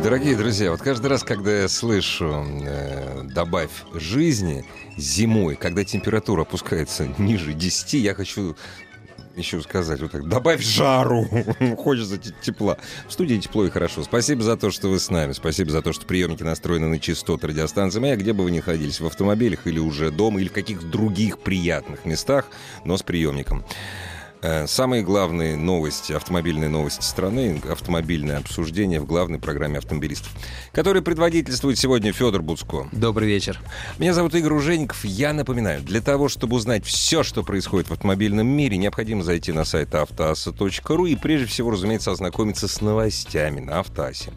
Дорогие друзья, вот каждый раз, когда я слышу э, «добавь жизни» зимой, когда температура опускается ниже 10, я хочу еще сказать вот так, добавь жару, хочется тепла. В студии тепло и хорошо. Спасибо за то, что вы с нами, спасибо за то, что приемники настроены на частоты радиостанции «Моя», где бы вы ни находились, в автомобилях или уже дома, или в каких-то других приятных местах, но с приемником. Э, самые главные новости, автомобильные новости страны, автомобильное обсуждение в главной программе автомобилистов, который предводительствует сегодня Федор Буцко. Добрый вечер. Меня зовут Игорь Ужеников. Я напоминаю, для того, чтобы узнать все, что происходит в автомобильном мире, необходимо зайти на сайт автоаса.ру и прежде всего, разумеется, ознакомиться с новостями на Автоасе.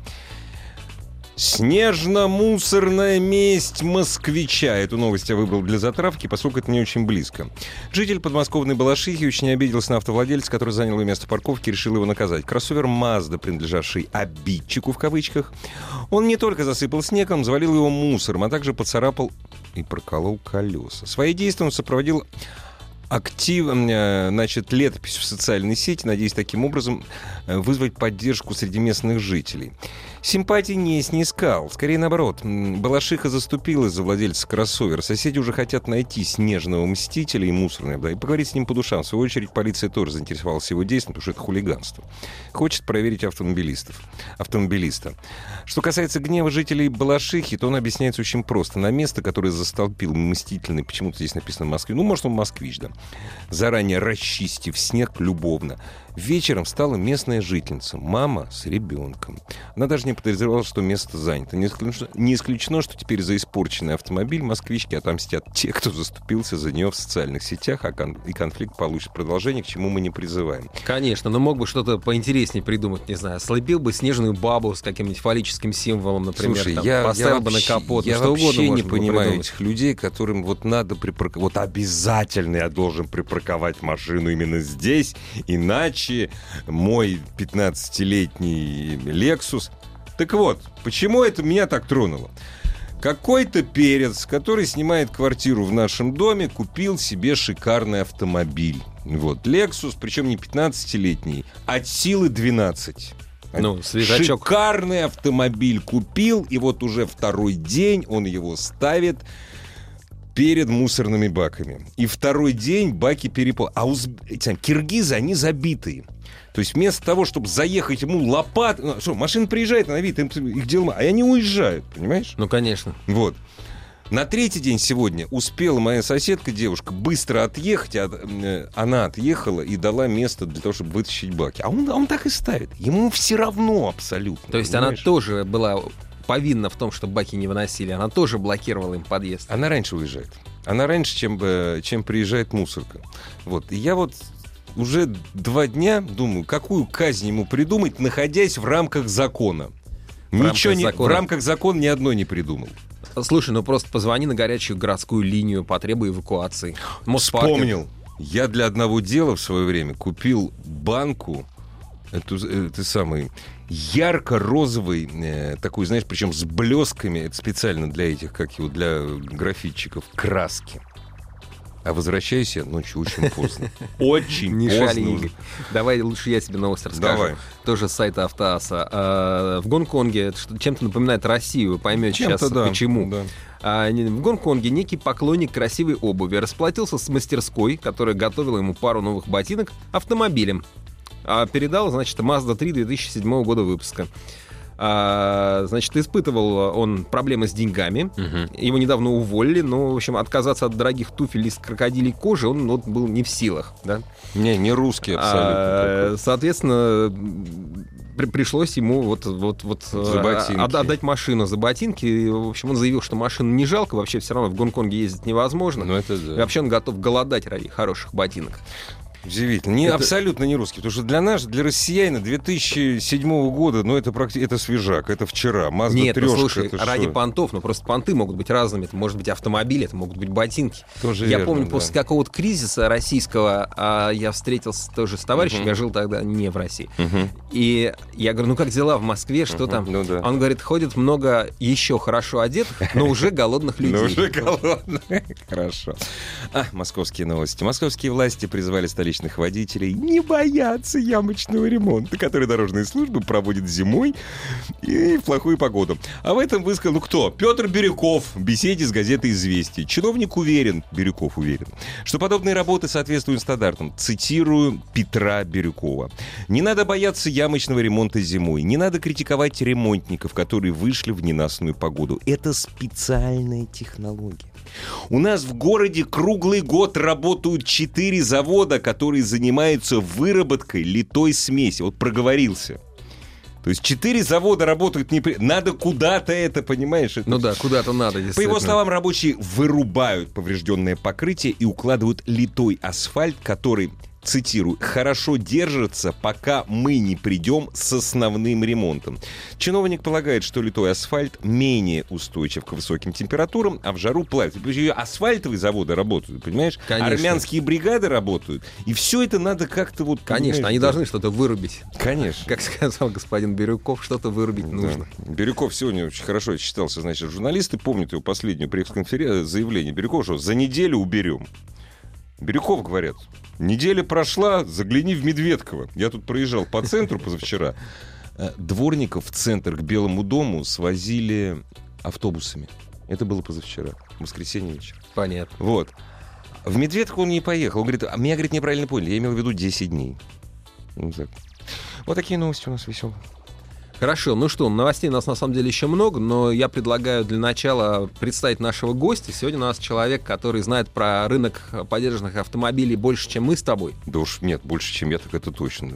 Снежно-мусорная месть москвича. Эту новость я выбрал для затравки, поскольку это не очень близко. Житель подмосковной Балашихи очень обиделся на автовладельца, который занял его место парковки и решил его наказать. Кроссовер Мазда, принадлежавший «обидчику» в кавычках, он не только засыпал снегом, завалил его мусором, а также поцарапал и проколол колеса. Свои действия он сопроводил активно, э, значит, летопись в социальной сети, надеясь таким образом э, вызвать поддержку среди местных жителей. Симпатии не снискал. Скорее наоборот. Балашиха заступилась за владельца кроссовера. Соседи уже хотят найти снежного мстителя и мусорное да, и поговорить с ним по душам. В свою очередь, полиция тоже заинтересовалась его действием, потому что это хулиганство. Хочет проверить автомобилистов. Автомобилиста. Что касается гнева жителей Балашихи, то он объясняется очень просто. На место, которое застолпил мстительный, почему-то здесь написано в Москве, ну, может, он москвич, да, заранее расчистив снег любовно, Вечером стала местная жительница, мама с ребенком. Она даже не подозревала, что место занято. Не исключено, не исключено, что теперь за испорченный автомобиль москвички отомстят те, кто заступился за нее в социальных сетях, а кон- и конфликт получит продолжение, к чему мы не призываем. Конечно, но мог бы что-то поинтереснее придумать, не знаю, слепил бы снежную бабу с каким-нибудь фаллическим символом, например, Слушай, там, я, поставил я бы вообще, на капот, я ну, что вообще не понимаю придумать. этих людей, которым вот надо припарковать, вот обязательно я должен припарковать машину именно здесь, иначе мой 15-летний Lexus. Так вот, почему это меня так тронуло? Какой-то перец, который снимает квартиру в нашем доме, купил себе шикарный автомобиль. Вот, Lexus, причем не 15-летний, от силы 12. Ну, свежачок. Шикарный автомобиль купил, и вот уже второй день он его ставит перед мусорными баками. И второй день баки перепол... А уз... самые киргизы, они забитые. То есть вместо того, чтобы заехать ему лопат... ну, Что, машина приезжает, она видит, им их дело... А они уезжают, понимаешь? Ну, конечно. Вот. На третий день сегодня успела моя соседка, девушка, быстро отъехать. э, Она отъехала и дала место для того, чтобы вытащить баки. А он, он так и ставит. Ему все равно абсолютно. То есть понимаешь? она тоже была повинна в том, что баки не выносили. Она тоже блокировала им подъезд. Она раньше уезжает. Она раньше, чем, э, чем приезжает мусорка. Вот. И я вот уже два дня думаю, какую казнь ему придумать, находясь в рамках закона. В Ничего рамках не, закона. в рамках закона ни одной не придумал. Слушай, ну просто позвони на горячую городскую линию, потребуй эвакуации. Моспарки. Вспомнил. Я для одного дела в свое время купил банку, эту, это самый ярко-розовый, э, такой, знаешь, причем с блесками, это специально для этих, как его, для графитчиков, краски. А возвращаюсь я ночью очень поздно. Очень Не поздно шали. Давай лучше я тебе новость расскажу. Давай. Тоже с сайта Автоаса. А, В Гонконге это чем-то напоминает Россию. Вы поймете сейчас, да, почему. да. А, В Гонконге некий поклонник красивой обуви расплатился с мастерской, которая готовила ему пару новых ботинок, автомобилем. А передал, значит, Mazda 3 2007 года выпуска. А, значит, испытывал он проблемы с деньгами. Его недавно уволили, но, в общем, отказаться от дорогих туфель из крокодилей кожи он вот, был не в силах. Да? Не, не русский абсолютно. А, такой. соответственно, при- пришлось ему вот, вот, вот За ботинки. от- отдать машину за ботинки. И, В общем, он заявил, что машину не жалко, вообще все равно в Гонконге ездить невозможно. Ну, это И да. вообще он готов голодать ради хороших ботинок. Удивительно. Не, Это- Абсолютно не русский. Потому что для нас, для россиянина 2007 года, ну, это, практи- это свежак, это вчера. Мазда Нет, ну трёшка, слушай, это ради что? понтов, ну просто понты могут быть разными. Это может быть автомобиль, это могут быть ботинки. Тоже я верно, помню, да. после какого-то кризиса российского а, я встретился тоже с товарищем, Мгм. я жил тогда не в России. Мгм. И я говорю, ну как дела в Москве, что Мгм. там? Ну да. Он говорит, ходит много еще хорошо одетых, но уже голодных людей. Ну, уже голодно. Хорошо. А, московские новости. Московские власти призвали столичных водителей не бояться ямочного ремонта, который дорожные службы проводят зимой и в плохую погоду. А в этом высказал, ну кто? Петр Бирюков в беседе с газетой «Известия». Чиновник уверен, Бирюков уверен, что подобные работы соответствуют стандартам. Цитирую Петра Бирюкова. «Не надо бояться ямочного ремонта зимой. Не надо критиковать ремонтников, которые вышли в ненастную погоду. Это специальная технология. У нас в городе круглый год работают четыре завода, которые занимаются выработкой литой смеси. Вот проговорился. То есть четыре завода работают не... при- Надо куда-то это, понимаешь? Это Ну да, куда-то надо, по его словам, рабочие вырубают поврежденное покрытие и укладывают литой асфальт, который, цитирую, «хорошо держится, пока мы не придем с основным ремонтом». Чиновник полагает, что литой асфальт менее устойчив к высоким температурам, а в жару. Причем асфальтовые заводы работают, понимаешь? Конечно. Армянские бригады работают. И все это надо как-то вот... Конечно, понимаешь, они должны что-то вырубить. Конечно. Как сказал господин Бирюков, что-то вырубить нужно. Да. Бирюков сегодня очень хорошо считался, значит, журналисты помнят его последнюю пресс-конференцию, заявление Бирюкова, что за неделю уберем. Бирюков, говорят, неделя прошла, загляни в Медведково. Я тут проезжал по центру позавчера. Э, Дворников в центр к Белому дому свозили автобусами. Это было позавчера, в воскресенье вечер. Понятно. Вот. В Медведково он не поехал. Он говорит, а меня, говорит, неправильно поняли. Я имел в виду 10 дней. Ну, так. Вот такие новости у нас веселые. Хорошо, ну что, новостей у нас на самом деле еще много, но я предлагаю для начала представить нашего гостя. Сегодня у нас человек, который знает про рынок поддержанных автомобилей больше, чем мы с тобой. Да уж нет, больше, чем я, так это точно.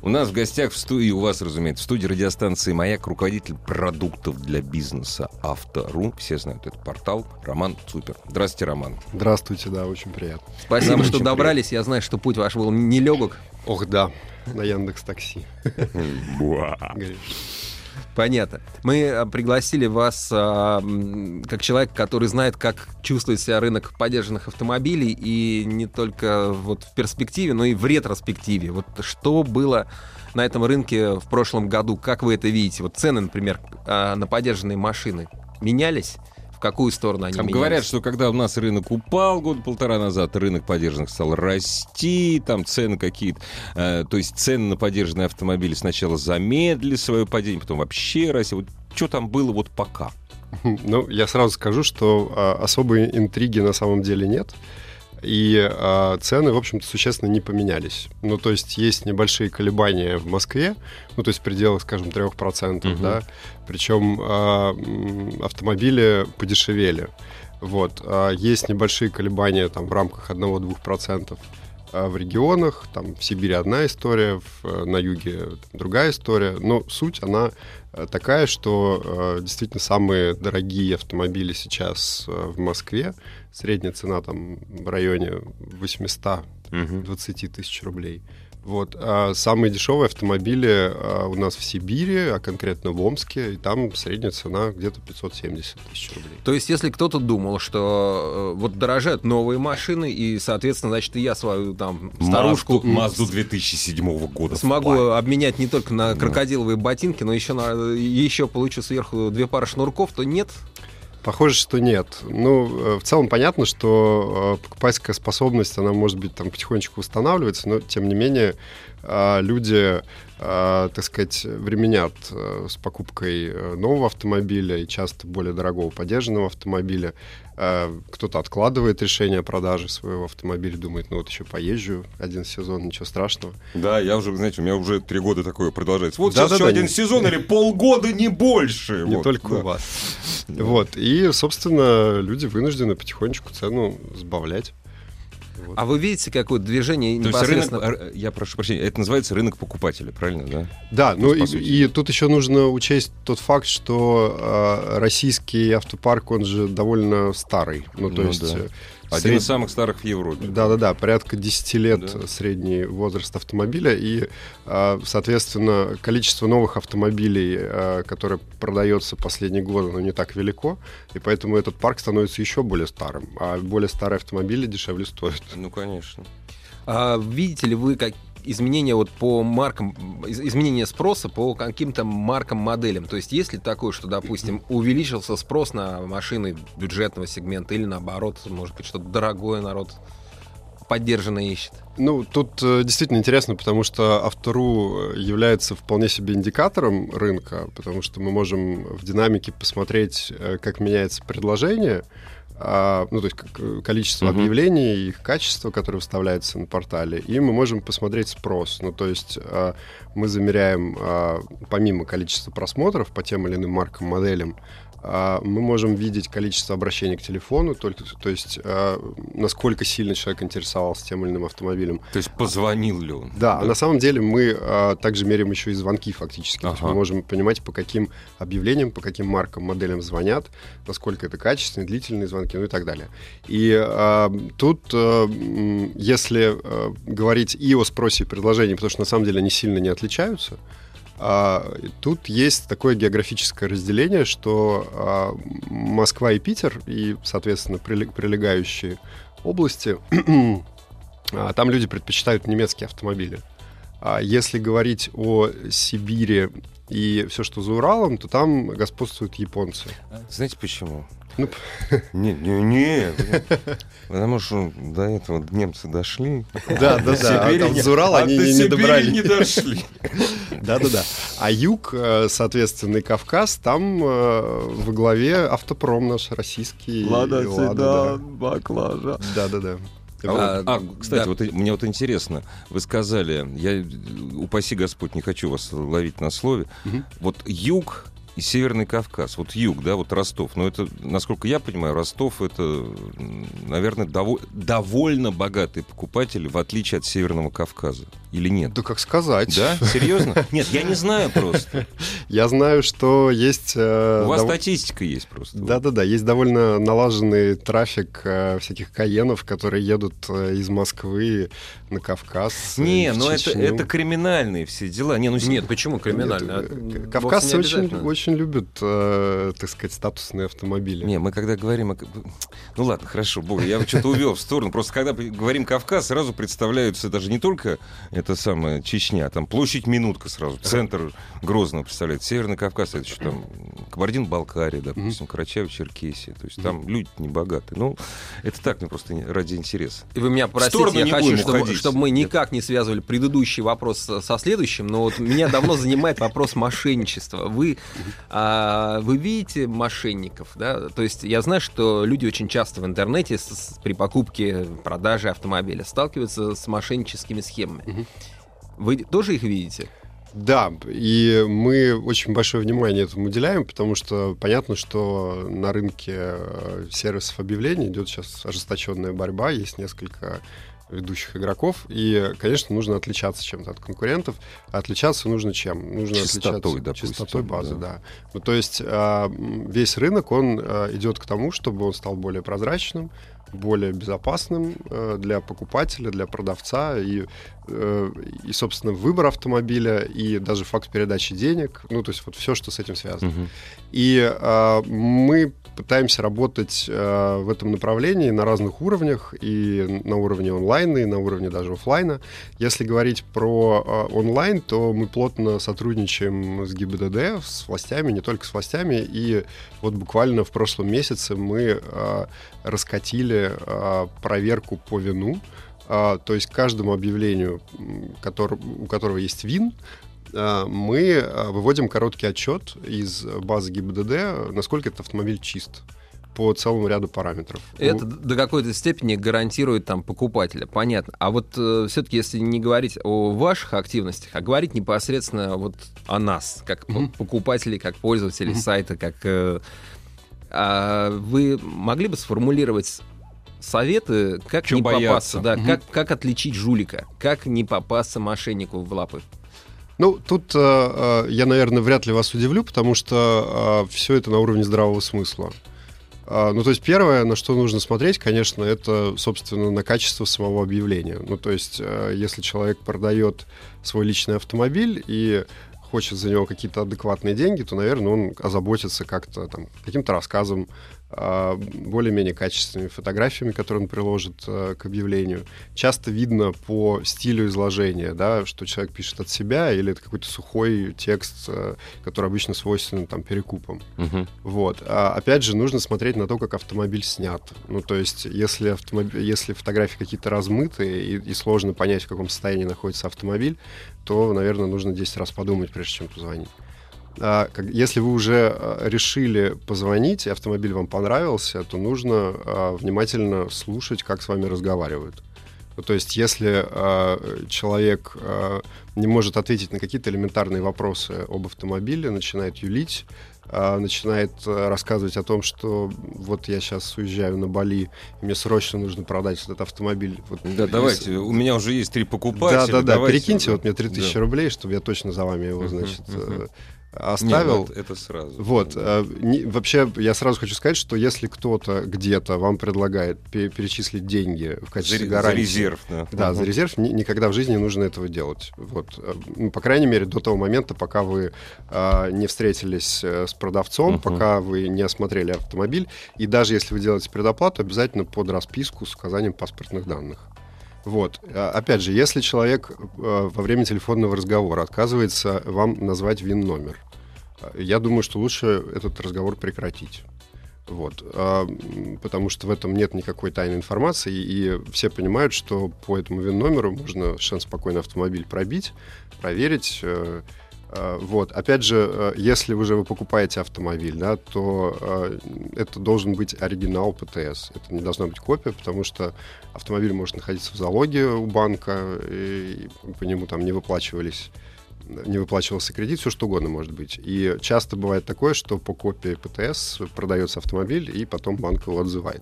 У нас в гостях в студии, у вас, разумеется, в студии радиостанции «Маяк» руководитель продуктов для бизнеса «Автору». Все знают этот портал. Роман Цупер. Здравствуйте, Роман. Здравствуйте, да, очень приятно. Спасибо, Нам что добрались. Я знаю, что путь ваш был нелегок. Ох, да, на Яндекс Такси. Понятно. Мы э, пригласили вас а, как человек, который знает, как чувствует себя рынок поддержанных автомобилей, и не только вот в перспективе, но и в ретроспективе. Вот что было на этом рынке в прошлом году, как вы это видите? Вот цены, например, а, на поддержанные машины менялись? Какую сторону они Там менялись? говорят, что когда у нас рынок упал год полтора назад, рынок поддержанных стал расти, там цены какие-то, э, то есть цены на поддержанные автомобили сначала замедлили свое падение, потом вообще росли. Вот что там было вот пока? Ну, я сразу скажу, что а, особой интриги на самом деле нет. И а, цены, в общем-то, существенно не поменялись. Ну, то есть есть небольшие колебания в Москве, ну, то есть в пределах, скажем, 3%, Мгм. да. Причем а, м, автомобили подешевели. Вот. А есть небольшие колебания там в рамках 1-2% а в регионах. Там в Сибири одна история, в, э, на юге другая история. Но суть, она э, такая, что э, действительно самые дорогие автомобили сейчас э, в Москве. Средняя цена там в районе 820 тысяч рублей. Вот. А самые дешевые автомобили а, у нас в Сибири, а конкретно в Омске, и там средняя цена где-то 570 тысяч рублей. То есть, если кто-то думал, что э, вот дорожают новые машины, и, соответственно, значит, и я свою там старушку Мазду 2007 года. смогу обменять не только на крокодиловые ботинки, но еще, на, еще получу сверху две пары шнурков, то нет. Похоже, что нет. Ну, э, в целом понятно, что э, покупательская способность, она может быть там потихонечку устанавливается, но тем не менее э, люди, так сказать, временят с покупкой нового автомобиля и часто более дорогого поддержанного автомобиля. Э, Кто-то откладывает решение о продаже своего автомобиля, думает, ну вот еще поезжу один сезон, ничего страшного. Да, я уже, знаете, у меня уже три года такое продолжается. Вот Да, сейчас да, еще да, один не- сезон или полгода, не больше. Не Вот, только да. у вас. Вот. И, собственно, люди вынуждены потихонечку цену сбавлять. Вот. А вы видите какое-то движение То есть рынок, непосредственно? э, я прошу прощения, это называется рынок покупателя, правильно, да? Да, ну и, и тут еще нужно учесть тот факт, что э, российский автопарк, он же довольно старый. Ну, то Ну есть да. Один Сред- из самых старых в Европе. Да-да-да, порядка 10 лет Да. средний возраст автомобиля, и, а, соответственно, количество новых автомобилей, а, которое продается последние годы, оно не так велико, и поэтому этот парк становится еще более старым, а более старые автомобили дешевле стоят. Ну, конечно. А видите ли вы как изменения вот по маркам, из- изменения спроса по каким-то маркам, моделям? То есть есть ли такое, что, допустим, увеличился спрос на машины бюджетного сегмента или наоборот, может быть, что-то дорогое народ поддержанно ищет? Ну, тут э, действительно интересно, потому что Автору является вполне себе индикатором рынка, потому что мы можем в динамике посмотреть, э, как меняется предложение, а, ну, то есть э, количество Мгм. объявлений, их качество, которое выставляется на портале, и мы можем посмотреть спрос. Ну, то есть а, мы замеряем, а, помимо количества просмотров по тем или иным маркам, моделям, мы можем видеть количество обращений к телефону, только, то есть а, насколько сильно человек интересовался тем или иным автомобилем. То есть позвонил ли он? Да, а на самом деле мы а, также меряем еще и звонки фактически. То есть Ага. мы можем понимать, по каким объявлениям, по каким маркам, моделям звонят, насколько это качественные, длительные звонки, ну и так далее. И а, тут, а, если а, говорить и о спросе и предложении, потому что на самом деле они сильно не отличаются, а, тут есть такое географическое разделение, что а, Москва и Питер, и, соответственно, прилег- прилегающие области, а, там люди предпочитают немецкие автомобили. А если говорить о Сибири и все, что за Уралом, то там господствуют японцы. Знаете почему? Ну, Не, не, не. Потому что до этого немцы дошли. Да, да, да. А там не- за Урал а они до не Сибири добрались. не дошли. Да-да-да. А юг, э, соответственно, и Кавказ, там э, во главе автопром наш российский. да. баклажа. Да-да-да. А, вот- А, а, кстати, да. вот мне вот интересно, вы сказали, я, упаси Господь, не хочу вас ловить на слове, Мгм. вот юг и Северный Кавказ, вот юг, да, вот Ростов, но это, насколько я понимаю, Ростов это, наверное, дово- довольно богатый покупатель, в отличие от Северного Кавказа, или нет? Да как сказать. Да? Серьезно? Нет, я не знаю просто. Я знаю, что есть... э, У вас статистика есть просто. Да-да-да, есть довольно налаженный трафик э, всяких каенов, которые едут э, из Москвы на Кавказ. Не, в ну это, это криминальные все дела. Не, ну, Нет, почему э, вовсе Кавказцы очень, очень любят, так сказать, статусные автомобили. Не, мы когда говорим о... Ну ладно, хорошо, бог, я что-то увел в сторону. Просто когда говорим Кавказ, сразу представляются даже не только это самое Чечня, там площадь Минутка сразу, центр Грозного представляет. Северный Кавказ, это что там, Кабардино-Балкария, допустим, Карачаево-Черкесия. То есть там люди не богатые. Ну, это так, мне просто не- ради интереса. И вы меня простите, я хочу, чтобы, уходить. чтобы мы никак не связывали предыдущий вопрос со, следующим, но вот меня давно занимает вопрос мошенничества. Вы, а, вы видите мошенников, да? То есть я знаю, что люди очень часто в интернете с- с- при покупке, продаже автомобиля сталкиваются с мошенническими схемами. Мгм. Вы тоже их видите? Да, и мы очень большое внимание этому уделяем, потому что понятно, что на рынке э, сервисов объявлений идет сейчас ожесточенная борьба, есть несколько ведущих игроков, и, конечно, нужно отличаться чем-то от конкурентов. А отличаться нужно чем? Нужно Чистотой, отличаться допустим, чистотой базы, да. да. Ну, то есть а, весь рынок, он а, идет к тому, чтобы он стал более прозрачным, более безопасным э, для покупателя, для продавца и, э, и, собственно, выбор автомобиля и даже факт передачи денег, ну, то есть вот все, что с этим связано. Мгм. И э, мы пытаемся работать э, в этом направлении на разных уровнях, и на уровне онлайна, и на уровне даже оффлайна. Если говорить про э, онлайн, то мы плотно сотрудничаем с ГИБДД, с властями, не только с властями, и вот буквально в прошлом месяце мы э, раскатили э, проверку по вину, то есть каждому объявлению, м, котор- у которого есть ВИН, а, мы а, выводим короткий отчет из базы ГИБДД, насколько этот автомобиль чист по целому ряду параметров. Это Ну, до какой-то степени гарантирует там покупателя, понятно. А вот все-таки, если не говорить о ваших активностях, а говорить непосредственно вот о нас, как по- покупателей, как пользователей Мгм. сайта, как э, а вы могли бы сформулировать советы, как Чё не бояться? попасться, да, Мгм. как, как отличить жулика, как не попасться мошеннику в лапы? Ну, тут э, э, я, наверное, вряд ли вас удивлю, потому что все это на уровне здравого смысла. А, ну, то есть первое, на что нужно смотреть, конечно, это, собственно, на качество самого объявления. Ну, то есть э, если человек продает свой личный автомобиль и хочет за него какие-то адекватные деньги, то, наверное, он озаботится как-то там каким-то рассказом, более-менее качественными фотографиями, которые он приложит э, к объявлению. Часто видно по стилю изложения, да, что человек пишет от себя, или это какой-то сухой текст, э, который обычно свойственен там перекупам. Мгм. Вот. А опять же, нужно смотреть на то, как автомобиль снят. Ну, то есть, если, автомобиль, если фотографии какие-то размытые и, и сложно понять, в каком состоянии находится автомобиль, то, наверное, нужно 10 раз подумать, прежде чем позвонить. А, если вы уже а, решили позвонить, и автомобиль вам понравился, то нужно а, внимательно слушать, как с вами разговаривают. Ну, то есть, если человек не может ответить на какие-то элементарные вопросы об автомобиле, начинает юлить, начинает рассказывать о том, что вот я сейчас уезжаю на Бали, и мне срочно нужно продать этот автомобиль. Вот, Да, если- давайте, у меня уже есть три Да, покупателя. да, да, давайте, перекиньте да. вот мне 3000 Да. рублей, чтобы я точно за вами его, значит, э, Не, оставил. ну, это, это сразу. Вот. Э, не- вообще, я сразу хочу сказать, что если кто-то где-то вам предлагает пе- перечислить деньги в За, качестве за гарантии... резерв, да. Да, Мгм. за резерв ни- никогда в жизни не нужно этого делать. Вот. э, ну, по крайней мере, до того момента, пока вы а, не встретились э, с продавцом, Мгм. пока вы не осмотрели автомобиль. И даже если вы делаете предоплату, обязательно под расписку с указанием паспортных данных. Вот. А, Опять же, если человек э, во время телефонного разговора отказывается вам назвать ВИН-номер, э, я думаю, что лучше этот разговор прекратить. Вот. А, потому что в этом нет никакой тайной информации, и все понимают, что по этому ВИН-номеру можно совершенно спокойно автомобиль пробить, проверить. Э, Вот. Опять же, э, если уже вы покупаете автомобиль, да, то э, это должен быть оригинал ПТС. Это не должна быть копия, потому что автомобиль может находиться в залоге у банка, и по нему там не выплачивались не выплачивался кредит, все что угодно может быть. И часто бывает такое, что по копии ПТС продается автомобиль, и потом банк его отзывает.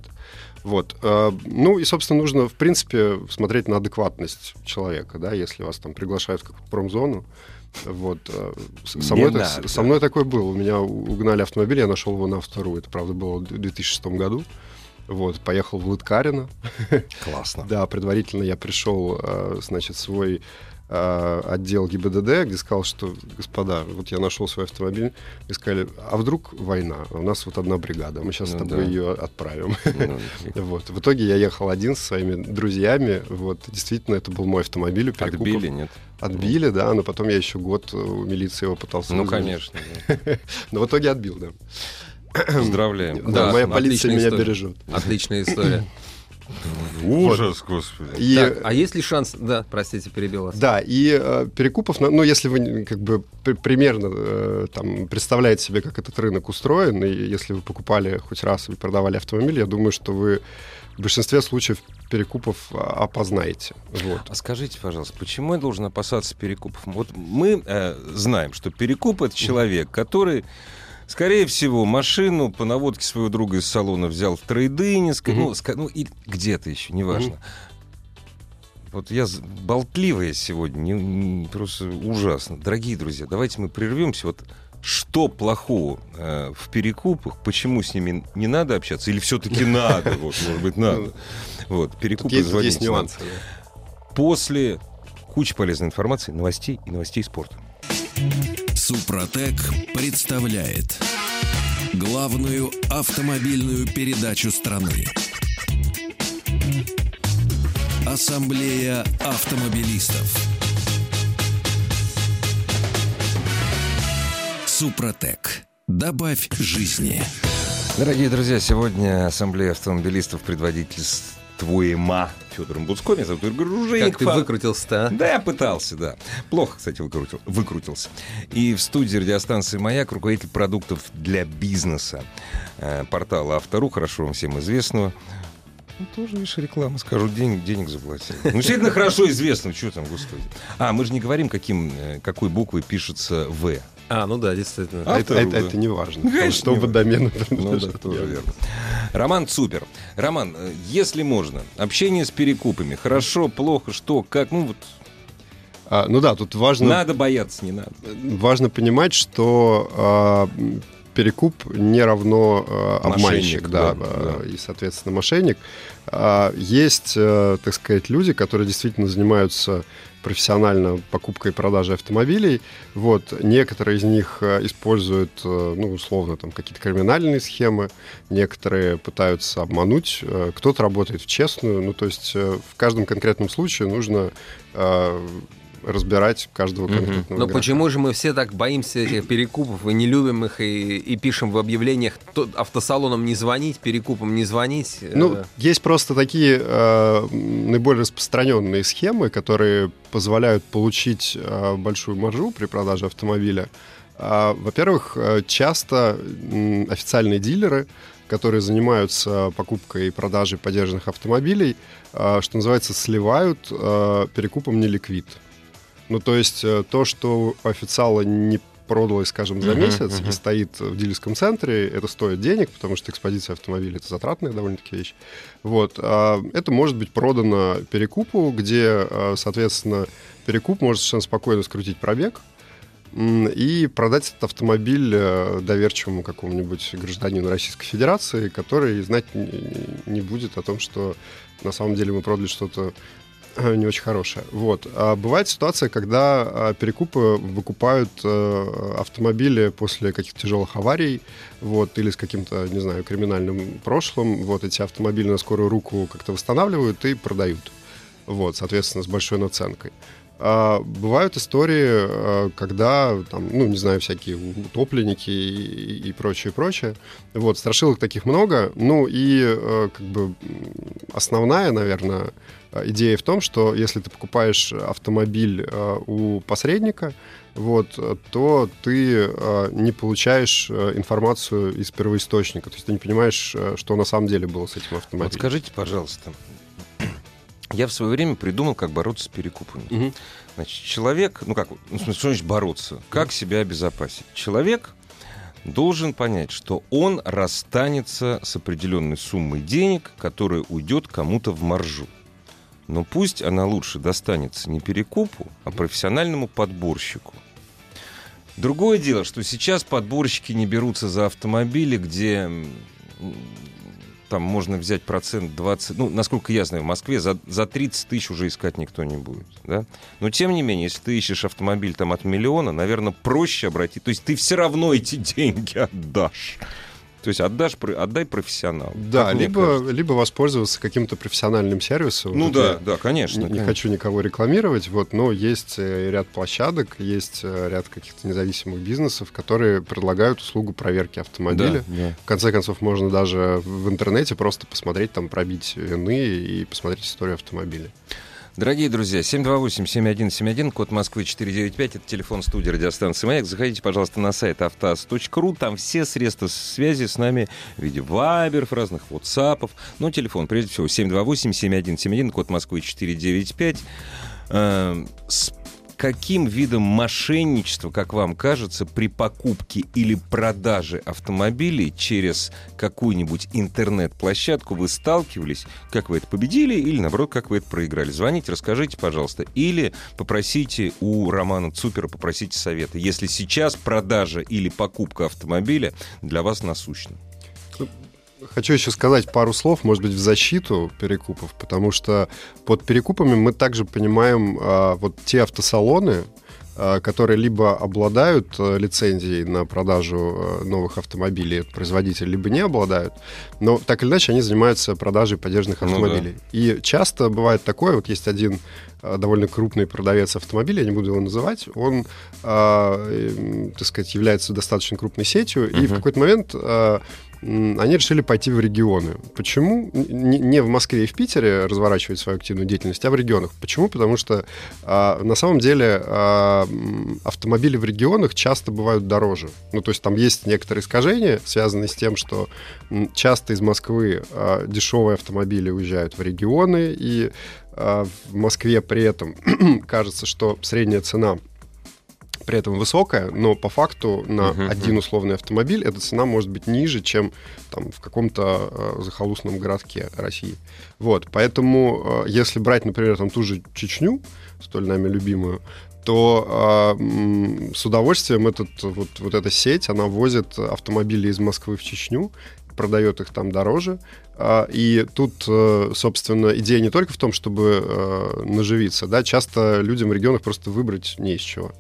Вот. Ну и, собственно, нужно, в принципе, смотреть на адекватность человека, да, если вас там приглашают в какую-то промзону. Вот. э, Со мной, так- надо. со мной такое было. У меня угнали автомобиль, я нашел его на вторую. Это, правда, было в 2006 году. Вот, поехал в Лыткарино. Классно. Да, предварительно я пришел, э, значит, свой э, отдел ГИБДД, где сказал, что, господа, вот я нашел свой автомобиль, и сказали, а вдруг война? У нас вот одна бригада, мы сейчас Ну с тобой да. ее отправим. Ну, Вот. В итоге я ехал один со своими друзьями. Вот. Действительно, это был мой автомобиль. Отбили, нет? Отбили, да, но потом я еще год э, у милиции его пытался Ну, вызвать. конечно. да. Но в итоге отбил, да. Поздравляем. Да, моя ну, полиция отличная меня история. бережет. Отличная история. Ужас, господи. И, Так, а есть ли шанс... Да, простите, перебил вас. Да, и э, Перекупов, на- ну, если вы как бы при- примерно э, там представляете себе, как этот рынок устроен, и если вы покупали хоть раз и продавали автомобиль, я думаю, что вы в большинстве случаев Перекупов а, опознаете. Вот. А скажите, пожалуйста, почему я должен опасаться перекупов? Вот мы э, знаем, что перекуп это человек, который, скорее всего, машину по наводке своего друга из салона взял в трейдине, ска- ну, ска- ну, и где-то еще, неважно. Вот я болтливая сегодня, не- не- просто ужасно. Дорогие друзья, давайте мы прервемся. Вот что плохого э, в перекупах? Почему с ними не надо общаться? Или все-таки надо? Вот, может быть, надо. Вот, Тут перекупы есть, есть нюансы. да. после кучи полезной информации, новостей и новостей спорта. Супротек представляет главную автомобильную передачу страны. Ассамблея автомобилистов. Супротек. Добавь жизни. Дорогие друзья, сегодня Ассамблея автомобилистов предводительствуема Федором Буцко. Меня зовут Игорь Как Ружейников. ты выкрутился-то, а? Да, я пытался, да. Плохо, кстати, выкрутил, выкрутился. И в студии радиостанции «Маяк» руководитель продуктов для бизнеса э, портала «Автору», хорошо вам всем известного. Ну, тоже, видишь, реклама, скажу, денег, денег заплатил. Ну, действительно хорошо известно, что там, господи. А, мы же не говорим, каким, э, какой буквой пишется «В». А, ну да, действительно. А, это, Автору, это- да. это не важно. Конечно, что важно. домену Ну да, принадлежит, тоже я- верно. Роман Супер. Роман, э, если можно, общение с перекупами. Хорошо, плохо, что, как, ну вот, А, ну да, тут важно... надо бояться, не надо. важно понимать, что а, м, перекуп не равно э, обманщик, Мошенник, да, да, э, да. и, соответственно, мошенник. А, Есть, э, так сказать, люди, которые действительно занимаются профессионально покупкой и продажей автомобилей. Вот. Некоторые из них э, используют, э, ну, условно, там какие-то криминальные схемы, некоторые пытаются обмануть, кто-то работает в честную. Ну, то есть в каждом конкретном случае нужно разбирать каждого конкретного Но игрока. почему же мы все так боимся этих перекупов и не любим их и, и пишем в объявлениях то, автосалонам не звонить, перекупам не звонить? Ну, Э, есть просто такие э, наиболее распространенные схемы, которые позволяют получить э, большую маржу при продаже автомобиля. А, Во-первых, э, часто м, официальные дилеры, которые занимаются покупкой и продажей подержанных автомобилей, э, что называется, сливают э, перекупом неликвид. Ну, то есть э, то, что официала не продалось, скажем, за Мгм, месяц мгм. и стоит в дилерском центре, это стоит денег, потому что экспозиция автомобиля — это затратная довольно-таки вещь. Вот. а Это может быть продано перекупу, где, э, соответственно, перекуп может совершенно спокойно скрутить пробег, и продать этот автомобиль э, доверчивому какому-нибудь гражданину Российской Федерации, который знать не- будет о том, что на самом деле мы продали что-то не очень хорошее. Вот. А бывает ситуация, когда а, перекупы выкупают э, автомобили после каких-то тяжелых аварий, вот, или с каким-то, не знаю, криминальным прошлым. Вот эти автомобили на скорую руку как-то восстанавливают и продают. Вот, соответственно, с большой наценкой. А, бывают истории, э, когда, там, ну, не знаю, всякие утопленники и, и прочее, прочее. Вот, страшилок таких много. Ну, и э, как бы основная, наверное, идея в том, что если ты покупаешь автомобиль у посредника, вот, то ты не получаешь информацию из первоисточника. То есть ты не понимаешь, что на самом деле было с этим Вот автомобилем. скажите, пожалуйста, я в свое время придумал, как бороться с перекупами. Мгм. Значит, человек, ну как, ну, что значит бороться? Как себя обезопасить? Человек должен понять, что он расстанется с определенной суммой денег, которая уйдет кому-то в маржу. Но пусть она лучше достанется не перекупу, а профессиональному подборщику. Другое дело, что сейчас подборщики не берутся за автомобили, где там можно взять процент 20, ну, насколько я знаю, в Москве за, за 30 тысяч уже искать никто не будет, да? Но, тем не менее, если ты ищешь автомобиль там от миллиона, наверное, проще обратить, то есть ты все равно эти деньги отдашь. То есть отдашь, отдай профессионалу. Да, либо, либо воспользоваться каким-то профессиональным сервисом. Ну да, да, конечно. Не, не конечно. хочу никого рекламировать, вот, но есть э, ряд площадок, есть э, ряд каких-то независимых бизнесов, которые предлагают услугу проверки автомобиля. Да, да. В конце концов, можно даже в интернете просто посмотреть, там, пробить вины и посмотреть историю автомобиля. Дорогие друзья, 728-7171, код Москвы 495, это телефон студии радиостанции «Маяк». Заходите, пожалуйста, на сайт автоаз.ру, там все средства связи с нами в виде вайберов, разных ватсапов. Но телефон, прежде всего, 728-7171, код Москвы 495. Эм, С каким видом мошенничества, как вам кажется, при покупке или продаже автомобилей через какую-нибудь интернет-площадку вы сталкивались? Как вы это победили или, наоборот, как вы это проиграли? Звоните, расскажите, пожалуйста. Или попросите у Романа Цупера, попросите совета, если сейчас продажа или покупка автомобиля для вас насущна. Хочу еще сказать пару слов, может быть, в защиту перекупов, потому что под перекупами мы также понимаем а, вот те автосалоны, а, которые либо обладают а, лицензией на продажу а, новых автомобилей от производителя, либо не обладают, но так или иначе они занимаются продажей поддержанных Ну да. автомобилей. И часто бывает такое, вот есть один а, довольно крупный продавец автомобилей, я не буду его называть, он, а, эм, так сказать, является достаточно крупной сетью, и в какой-то момент м, они решили пойти в регионы. Почему? Не в Москве и в Питере разворачивать свою активную деятельность, а в регионах. Почему? Потому что а, на самом деле а, автомобили в регионах часто бывают дороже. Ну, то есть там есть некоторые искажения, связанные с тем, что часто из Москвы а, дешевые автомобили уезжают в регионы, и в Москве при этом кажется, что средняя цена при этом высокая, но по факту на Мгм, один условный автомобиль эта цена может быть ниже, чем там, в каком-то э, захолустном городке России. Вот, поэтому, э, если брать, например, там ту же Чечню, столь нами любимую, то м, с удовольствием этот, вот, вот эта сеть, она возит автомобили из Москвы в Чечню, продает их там дороже. А, И тут, э, собственно, идея не только в том, чтобы э, наживиться, да, часто людям в регионах просто выбрать не из чего.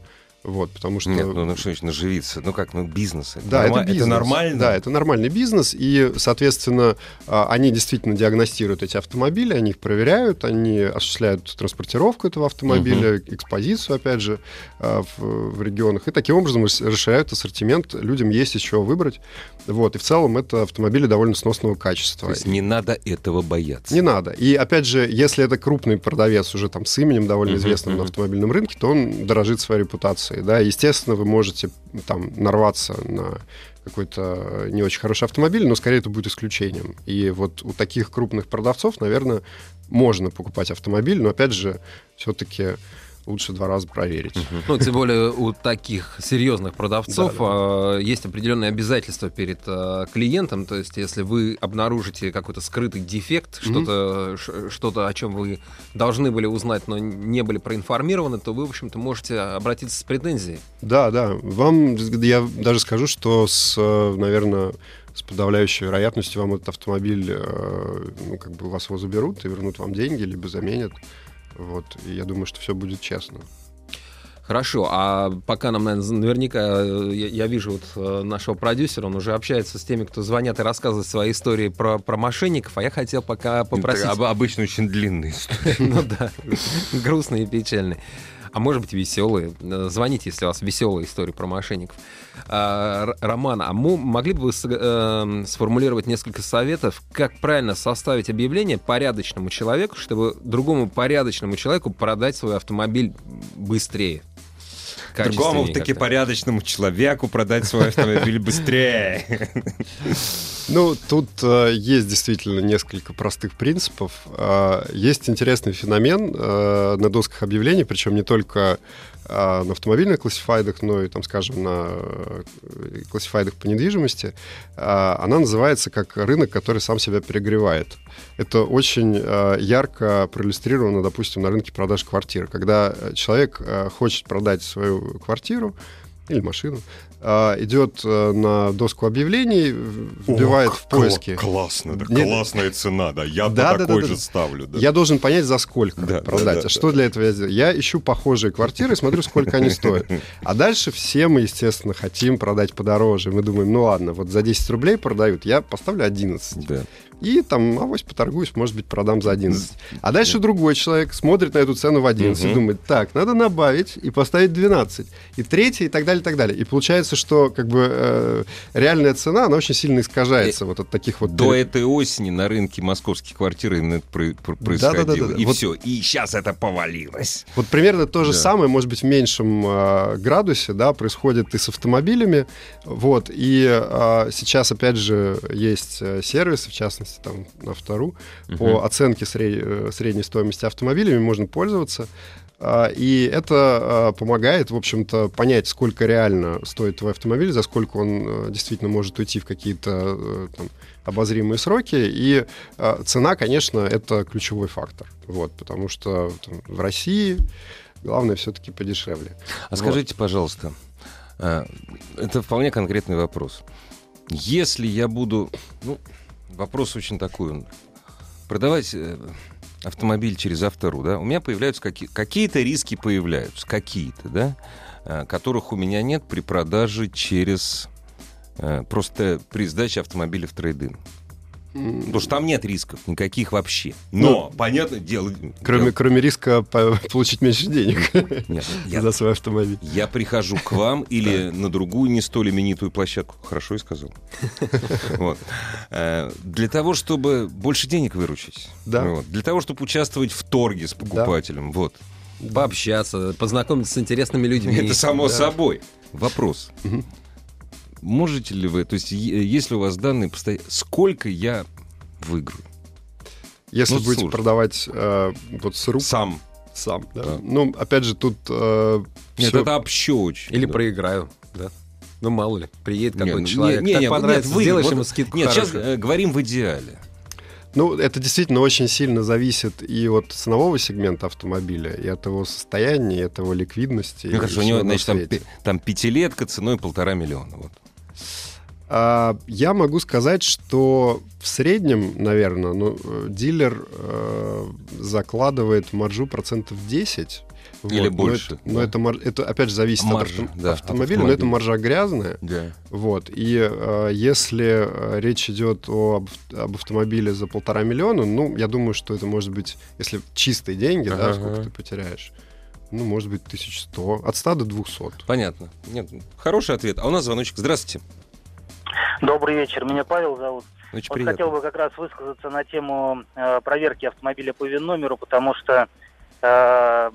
Вот, потому что... Нет, ну, ну что значит наживиться? Ну как, ну бизнес. Это, Да, норма- это бизнес. нормально? Да, это нормальный бизнес, и, соответственно, а, они действительно диагностируют эти автомобили, они их проверяют, они осуществляют транспортировку этого автомобиля, экспозицию, опять же, а, в, в регионах, и таким образом рас- расширяют ассортимент, людям есть из чего выбрать. Вот, и в целом это автомобили довольно сносного качества. То есть не надо этого бояться. Не надо. И опять же, если это крупный продавец уже там с именем довольно Мгм, известным на мгм. автомобильном рынке, то он дорожит своей репутацией. Да, естественно, вы можете там нарваться на какой-то не очень хороший автомобиль, но скорее это будет исключением. И вот у таких крупных продавцов, наверное, можно покупать автомобиль, но опять же, все-таки лучше два раза проверить. Ну, тем более у таких серьезных продавцов Да, э, есть определенные обязательства перед э, клиентом. То есть, если вы обнаружите какой-то скрытый дефект, Мгм. что-то, что-то, о чем вы должны были узнать, но не были проинформированы, то вы, в общем-то, можете обратиться с претензией. Да, да. Вам, я даже скажу, что с, наверное, с подавляющей вероятностью вам этот автомобиль, э, ну, как бы вас его заберут и вернут вам деньги, либо заменят. Вот. И я думаю, что все будет честно. Хорошо, а пока нам, наверное, наверняка, э, я, я вижу вот э, нашего продюсера, он уже общается с теми, кто звонят и рассказывает свои истории про, про мошенников, а я хотел пока попросить... Это об- обычно очень длинные истории. Ну да, грустные и печальные. А может быть, веселые. Э, Звоните, если у вас веселые истории про мошенников. А, Роман, а мо- могли бы вы с- э, сформулировать несколько советов, как правильно составить объявление порядочному человеку, чтобы другому порядочному человеку продать свой автомобиль быстрее? Другому таки порядочному человеку продать свой автомобиль быстрее. Ну, тут э, есть действительно несколько простых принципов. Э, есть интересный феномен э, на досках объявлений, причем не только э, на автомобильных классифайдах, но и, там, скажем, на э, классифайдах по недвижимости. Э, она называется как рынок, который сам себя перегревает. Это очень э, ярко проиллюстрировано, допустим, на рынке продаж квартир. Когда э, человек э, хочет продать свою квартиру или машину, идет э, на доску объявлений, вбивает в поиске. Классно, да, Нет. классная цена, да. Я Да, по да, такой да, же да. ставлю. да. Я должен понять, за сколько Да, продать. да, да, а что для этого я сделаю? Я ищу похожие квартиры и смотрю, сколько они стоят. А дальше все мы, естественно, хотим продать подороже. Мы думаем, ну ладно, вот за 10 рублей продают, я поставлю 11. Да. И там, авось поторгуюсь, может быть, продам за 11. А дальше другой человек смотрит на эту цену в 11 и Мгм. думает, так, надо набавить и поставить 12. И третий, и так далее, и так далее. И получается, что как бы э, реальная цена, она очень сильно искажается вот от таких вот... До этой осени на рынке московских квартир это про- про- происходило. Да-да-да-да. И Вот- все. И сейчас это повалилось. Вот примерно то же Да. самое, может быть, в меньшем э, градусе, да, происходит и с автомобилями. Вот, и э, сейчас, опять же, есть э, сервисы, в частности, там, на втору, по оценке сре- э, средней стоимости автомобилями можно пользоваться. А, И это а, помогает, в общем-то, понять, сколько реально стоит твой автомобиль, за сколько он э, действительно может уйти в какие-то там, обозримые сроки. И а, цена, конечно, это ключевой фактор. Вот, потому что там, в России главное все-таки подешевле. А Вот. скажите, пожалуйста, а, это вполне конкретный вопрос. Если я буду... Ну, вопрос очень такой. Продавать э, автомобиль через автору, да, у меня появляются какие- какие-то риски появляются, какие-то, да, э, которых у меня нет при продаже через... э, Просто при сдаче автомобиля в трейдинг. Потому что там нет рисков никаких вообще. Но, понятное дело... Кроме, дело- кроме риска по- получить меньше денег Нет, я- за свой автомобиль. Я прихожу к вам или на другую не столь именитую площадку. Хорошо я сказал. Вот. Э, Для того, чтобы больше денег выручить. Да. Вот. Для того, чтобы участвовать в торге с покупателем. Вот. Пообщаться, познакомиться с интересными людьми. Это само Да. собой. Вопрос. Можете ли вы, то есть если у вас данные постоянно, сколько я выиграю? Если Ну, будете слушай. продавать э, вот с рук Сам. сам, да. Да. Ну, опять же, тут э, Нет, всё- это общо очень. Или да. проиграю, да. Ну, мало ли, приедет ну, человек, не, так не, понравится, нет, вы- сделаешь вот- ему скидку Нет, сейчас хорошую. э, говорим в идеале. Ну, это действительно очень сильно зависит и от ценового сегмента автомобиля, и от его состояния, и от его ликвидности. Ну, хорошо, у него, значит, там, там пятилетка ценой полтора миллиона. Вот. А, я могу сказать, что в среднем, наверное, ну, дилер э, закладывает маржу процентов 10 или вот. больше. Но, это, да. но это, это, опять же, зависит маржа, от авто, да, автомобиля, от но это маржа грязная. Да. Вот. И э, если э, речь идет о, об автомобиле за полтора миллиона, ну, я думаю, что это может быть, если чистые деньги, ага. да, сколько ты потеряешь. Ну, может быть, 1100. От 100 до 200. Понятно. Нет, хороший ответ. А у нас звоночек. Здравствуйте. Добрый вечер. Меня Павел зовут. Очень вот хотел бы как раз высказаться на тему э, проверки автомобиля по ВИН-номеру, потому что э,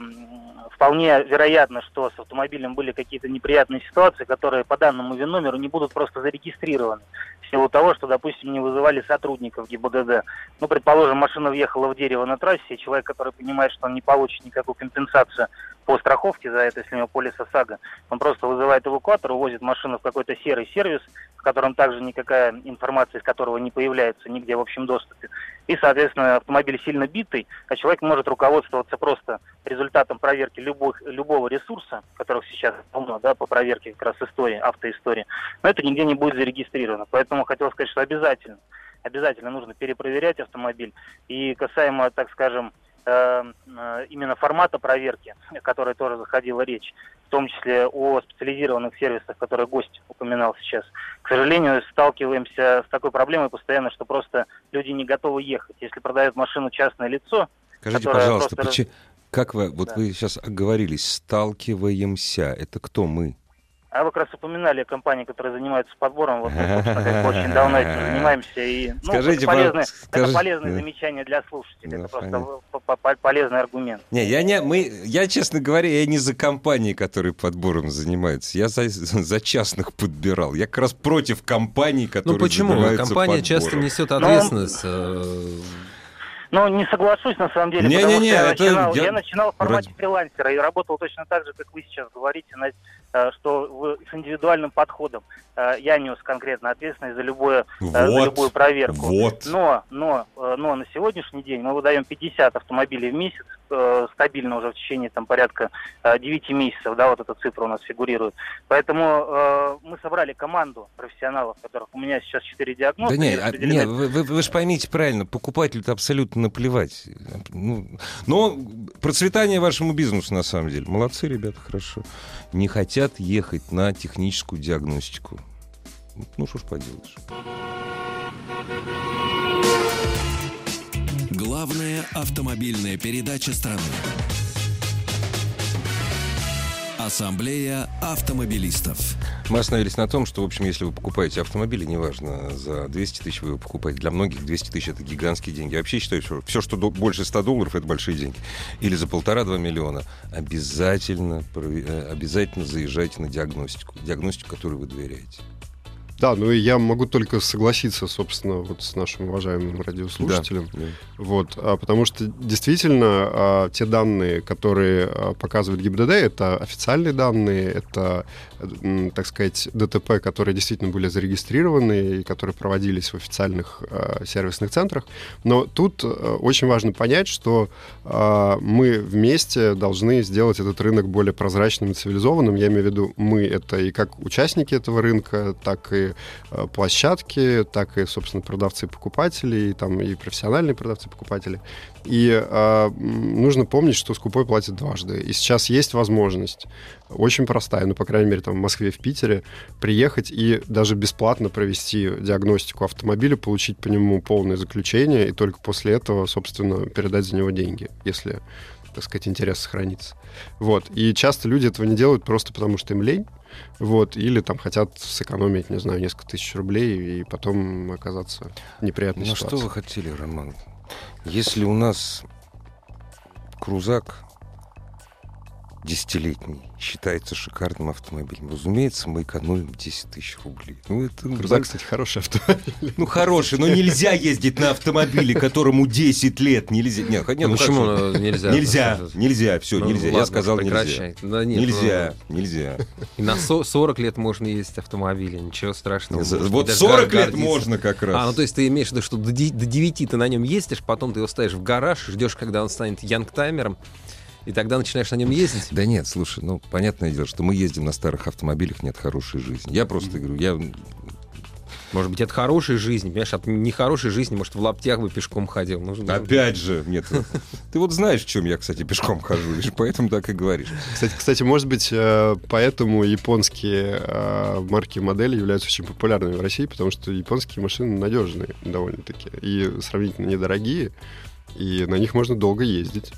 вполне вероятно, что с автомобилем были какие-то неприятные ситуации, которые по данному ВИН-номеру не будут просто зарегистрированы. В силу того, что, допустим, не вызывали сотрудников ГИБДД. Ну, предположим, машина въехала в дерево на трассе, и человек, который понимает, что он не получит никакую компенсацию по страховке за это, если у него полис ОСАГО, он просто вызывает эвакуатор, увозит машину в какой-то серый сервис, в котором также никакая информация из которого не появляется нигде в общем доступе. И, соответственно, автомобиль сильно битый, а человек может руководствоваться просто результатом проверки любых, любого ресурса, которых сейчас полно, да, по проверке как раз истории, автоистории, но это нигде не будет зарегистрировано. Поэтому хотел сказать, что обязательно, обязательно нужно перепроверять автомобиль. И касаемо, так скажем, именно формата проверки, о которой тоже заходила речь, в том числе о специализированных сервисах, которые гость упоминал сейчас. К сожалению, сталкиваемся с такой проблемой постоянно, что просто люди не готовы ехать. Если продает машину частное лицо, Скажите, пожалуйста, просто... как вы, вот да. вы сейчас оговорились, сталкиваемся, это кто мы? А вы как раз упоминали компании, которые занимаются подбором. Вот мы, собственно, очень давно этим занимаемся. И, ну, Скажите, это полезное, скажи... это полезное да. замечание для слушателей. Ну, это просто полезный аргумент. Не, я не, мы, я, честно говоря, я не за компании, которые подбором занимаются. Я за, за частных подбирал. Я как раз против компаний, ну, которые Ну почему? Компания подбором. часто несет ну, ответственность. Но... Э, ну, не соглашусь, на самом деле, не, потому не, не, что я, это начинал, я... я начинал в формате Ради... фрилансера и работал точно так же, как вы сейчас говорите, на, что вы, с индивидуальным подходом. Э, я нес конкретно ответственность за, любое, вот, за любую проверку. Вот. Но, но, но на сегодняшний день мы выдаем 50 автомобилей в месяц, э, стабильно уже в течение там, порядка э, 9 месяцев, да, вот эта цифра у нас фигурирует. Поэтому э, мы собрали команду профессионалов, которых у меня сейчас 4 диагноза. Да нет, а, нет вы, вы, вы же поймите правильно, покупателю-то абсолютно наплевать. Ну, но процветание вашему бизнесу, на самом деле. Молодцы, ребята, хорошо. Не хотят ехать на техническую диагностику. Ну, что ж поделаешь. Главная автомобильная передача страны. Ассамблея автомобилистов. Мы остановились на том, что, в общем, если вы покупаете автомобили, неважно, за 200 тысяч вы его покупаете. Для многих 200 тысяч — это гигантские деньги. Я вообще считаю, что все, что больше 100 долларов, это большие деньги. Или за полтора-два миллиона. Обязательно, обязательно заезжайте на диагностику. Диагностику, которую вы доверяете. Да, ну и я могу только согласиться, собственно, вот с нашим уважаемым радиослушателем. Да, да. Вот, а, потому что действительно а, те данные, которые а, показывает ГИБДД, это официальные данные, это, так сказать, ДТП, которые действительно были зарегистрированы и которые проводились в официальных а, сервисных центрах. Но тут а, очень важно понять, что а, мы вместе должны сделать этот рынок более прозрачным и цивилизованным. Я имею в виду мы, это и как участники этого рынка, так и Э, площадки, так и, собственно, продавцы и покупатели, и, там, и профессиональные продавцы и покупатели. И э, нужно помнить, что скупой платит дважды. И сейчас есть возможность, очень простая, ну, по крайней мере, там, в Москве, в Питере, приехать и даже бесплатно провести диагностику автомобиля, получить по нему полное заключение, и только после этого, собственно, передать за него деньги, если так сказать, интерес сохранится. Вот. И часто люди этого не делают просто потому, что им лень, вот, или там хотят сэкономить, не знаю, несколько тысяч рублей и потом оказаться в неприятной ну, ситуации. что вы хотели, Роман? Если у нас крузак десятилетний считается шикарным автомобилем. Разумеется, мы экономим 10 тысяч рублей. Ну, это... Крузак, кстати, хороший автомобиль. Ну, хороший, но нельзя ездить на автомобиле, которому 10 лет. Нельзя. Нет, нет, ну, почему нельзя? Нельзя, нельзя, все, ну, нельзя. Я сказал нельзя. Да, нет, нельзя, ну... нельзя. И на 40 лет можно ездить автомобиле, ничего страшного. Вот 40 лет можно как раз. А, ну то есть ты имеешь в виду, что до 9 ты на нем ездишь, потом ты его ставишь в гараж, ждешь, когда он станет янгтаймером, и тогда начинаешь на нем ездить? Да нет, слушай, ну, понятное дело, что мы ездим на старых автомобилях, нет хорошей жизни. Я просто говорю, я... Может быть, это хорошая жизнь, понимаешь, от нехорошей жизни, может, в лаптях бы пешком ходил. Нужно... Опять же, нет. Ты вот знаешь, в чем я, кстати, пешком хожу, лишь поэтому так и говоришь. Кстати, кстати, может быть, э, поэтому японские э, марки и модели являются очень популярными в России, потому что японские машины надежные довольно-таки и сравнительно недорогие, и на них можно долго ездить.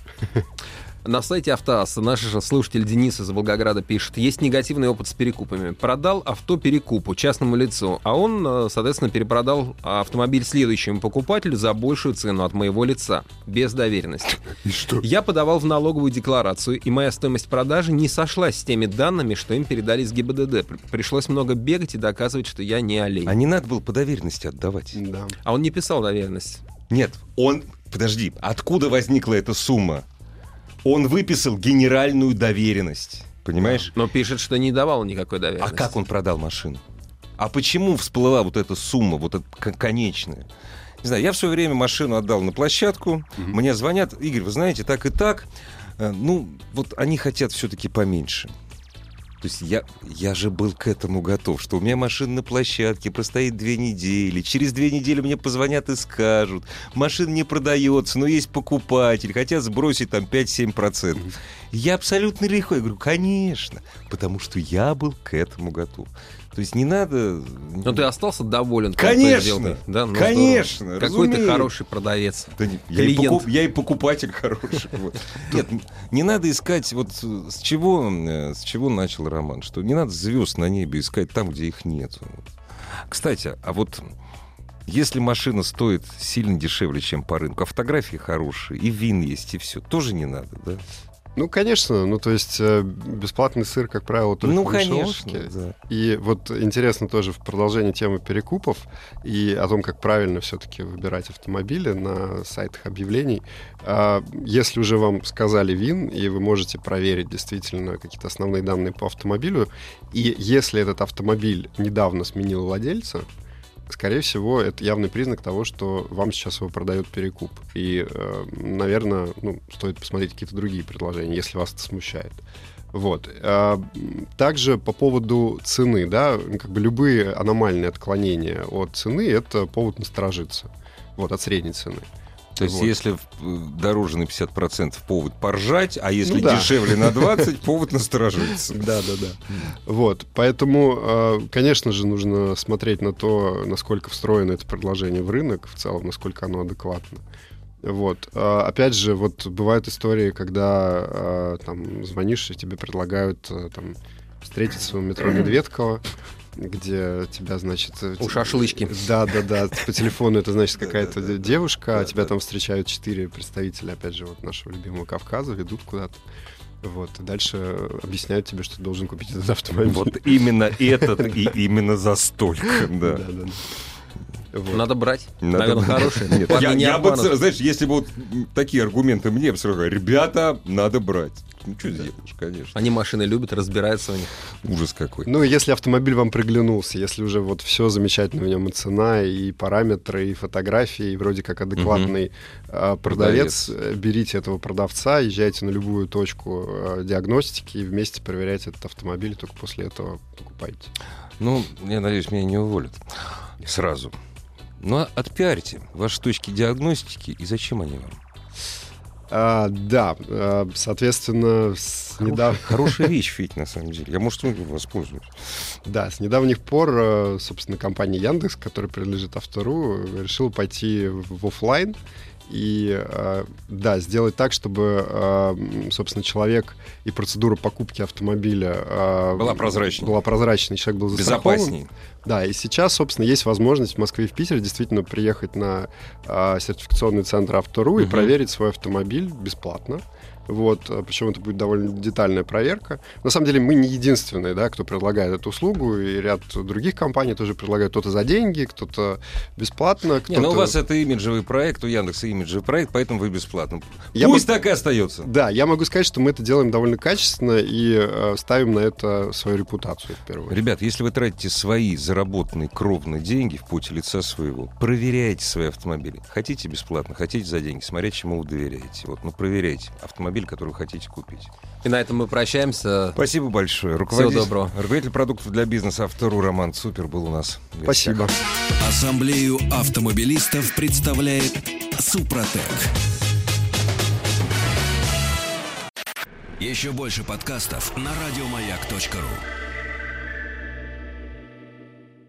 На сайте Автоасса наш слушатель Денис из Волгограда пишет, есть негативный опыт с перекупами. Продал авто перекупу, частному лицу, а он, э, соответственно, перепродал автомобиль следующему покупателю за большую цену от моего лица, без доверенности. И что? Я подавал в налоговую декларацию, и моя стоимость продажи не сошлась с теми данными, что им передали с ГИБДД. Пришлось много бегать и доказывать, что я не олень. А не надо было по доверенности отдавать. Да. А он не писал доверенность. Нет, он... Подожди, откуда возникла эта сумма? Он выписал генеральную доверенность. Понимаешь? Но пишет, что не давал никакой доверенности. А как он продал машину? А почему всплыла вот эта сумма, вот эта конечная? Не знаю, я в свое время машину отдал на площадку. Угу. Мне звонят, Игорь, вы знаете, так и так. Э, ну, вот они хотят все-таки поменьше. То есть я, я же был к этому готов, что у меня машина на площадке простоит две недели. Через две недели мне позвонят и скажут, машина не продается, но есть покупатель, хотят сбросить там 5-7%. Я абсолютно легко. Я говорю, конечно, потому что я был к этому готов. То есть не надо... Но ты остался доволен. Конечно, да? ну, конечно. Какой ты хороший продавец. Да, я, и покуп, я и покупатель хороший. Нет, не надо искать, вот с чего, э, с чего начал роман, что не надо звезд на небе искать там, где их нет. Кстати, а вот если машина стоит сильно дешевле, чем по рынку, а фотографии хорошие, и вин есть, и все, тоже не надо, да? Ну, конечно. Ну, то есть э, бесплатный сыр, как правило, только ну, в конечно, да. И вот интересно тоже в продолжении темы перекупов и о том, как правильно все-таки выбирать автомобили на сайтах объявлений. А, если уже вам сказали ВИН, и вы можете проверить действительно какие-то основные данные по автомобилю, и если этот автомобиль недавно сменил владельца, скорее всего, это явный признак того, что вам сейчас его продает перекуп. И, э, наверное, ну, стоит посмотреть какие-то другие предложения, если вас это смущает. Вот. А, также по поводу цены, да, как бы любые аномальные отклонения от цены — это повод насторожиться, вот, от средней цены. То есть, вот. если э, дороже на 50% повод поржать, а если ну, да. дешевле на 20%, повод насторожиться. Да, да, да. Вот. Поэтому, э, конечно же, нужно смотреть на то, насколько встроено это предложение в рынок, в целом, насколько оно адекватно. Вот. А, опять же, вот бывают истории, когда там звонишь, и тебе предлагают там, встретиться в метро Медведково, где тебя, значит... Э, У шашлычки. Да, да, да. По телефону это, значит, какая-то девушка, а тебя там встречают четыре представителя, опять же, вот нашего любимого Кавказа, ведут куда-то. Вот, и дальше объясняют тебе, что ты должен купить этот автомобиль. Вот именно этот и именно за столько, да. Да, да. Вот. Надо брать. Надо Наверное, хорошие. Нет, я, я бы, знаешь, если бы вот такие аргументы мне бы сразу ребята, надо брать. Ну, что да. сделаешь, конечно. Они машины любят, разбираются в них. Ужас какой. Ну, если автомобиль вам приглянулся, если уже вот все замечательно в нем и цена, и параметры, и фотографии, и вроде как адекватный угу. э, продавец, продавец, берите этого продавца, езжайте на любую точку э, диагностики и вместе проверяйте этот автомобиль, только после этого покупайте. Ну, я надеюсь, меня не уволят сразу. Ну, а отпиарите ваши точки диагностики, и зачем они вам? А, да, а, соответственно, с недав... хорошая вещь, Федь, на самом деле. Я, может, воспользуюсь. Да, с недавних пор, э, собственно, компания Яндекс, которая принадлежит Автору, решила пойти в офлайн и, э, да, сделать так, чтобы, э, собственно, человек и процедура покупки автомобиля э, была прозрачней. Была прозрачной, человек был застрахован. Безопасней. Да, и сейчас, собственно, есть возможность в Москве и в Питере действительно приехать на сертификационный центр Автору угу. и проверить свой автомобиль бесплатно. Вот, а причем это будет довольно детальная проверка. На самом деле мы не единственные, да, кто предлагает эту услугу, и ряд других компаний тоже предлагают кто-то за деньги, кто-то бесплатно. Кто-то... Не, ну у вас это имиджевый проект, у Яндекса имиджевый проект, поэтому вы бесплатно. Я Пусть могу... так и остается. Да, я могу сказать, что мы это делаем довольно качественно и э, ставим на это свою репутацию в первую очередь. Ребят, если вы тратите свои заработанные кровные деньги в пути лица своего, проверяйте свои автомобили. Хотите бесплатно, хотите за деньги, смотря чему вы доверяете. Вот, ну проверяйте автомобиль, который вы хотите купить. И на этом мы прощаемся. Спасибо большое. Руководитель, Всего доброго. Руководитель продуктов для бизнеса Автору Роман Супер был у нас. Спасибо. Ассамблею автомобилистов представляет Супротек. Еще больше подкастов на радиомаяк.ру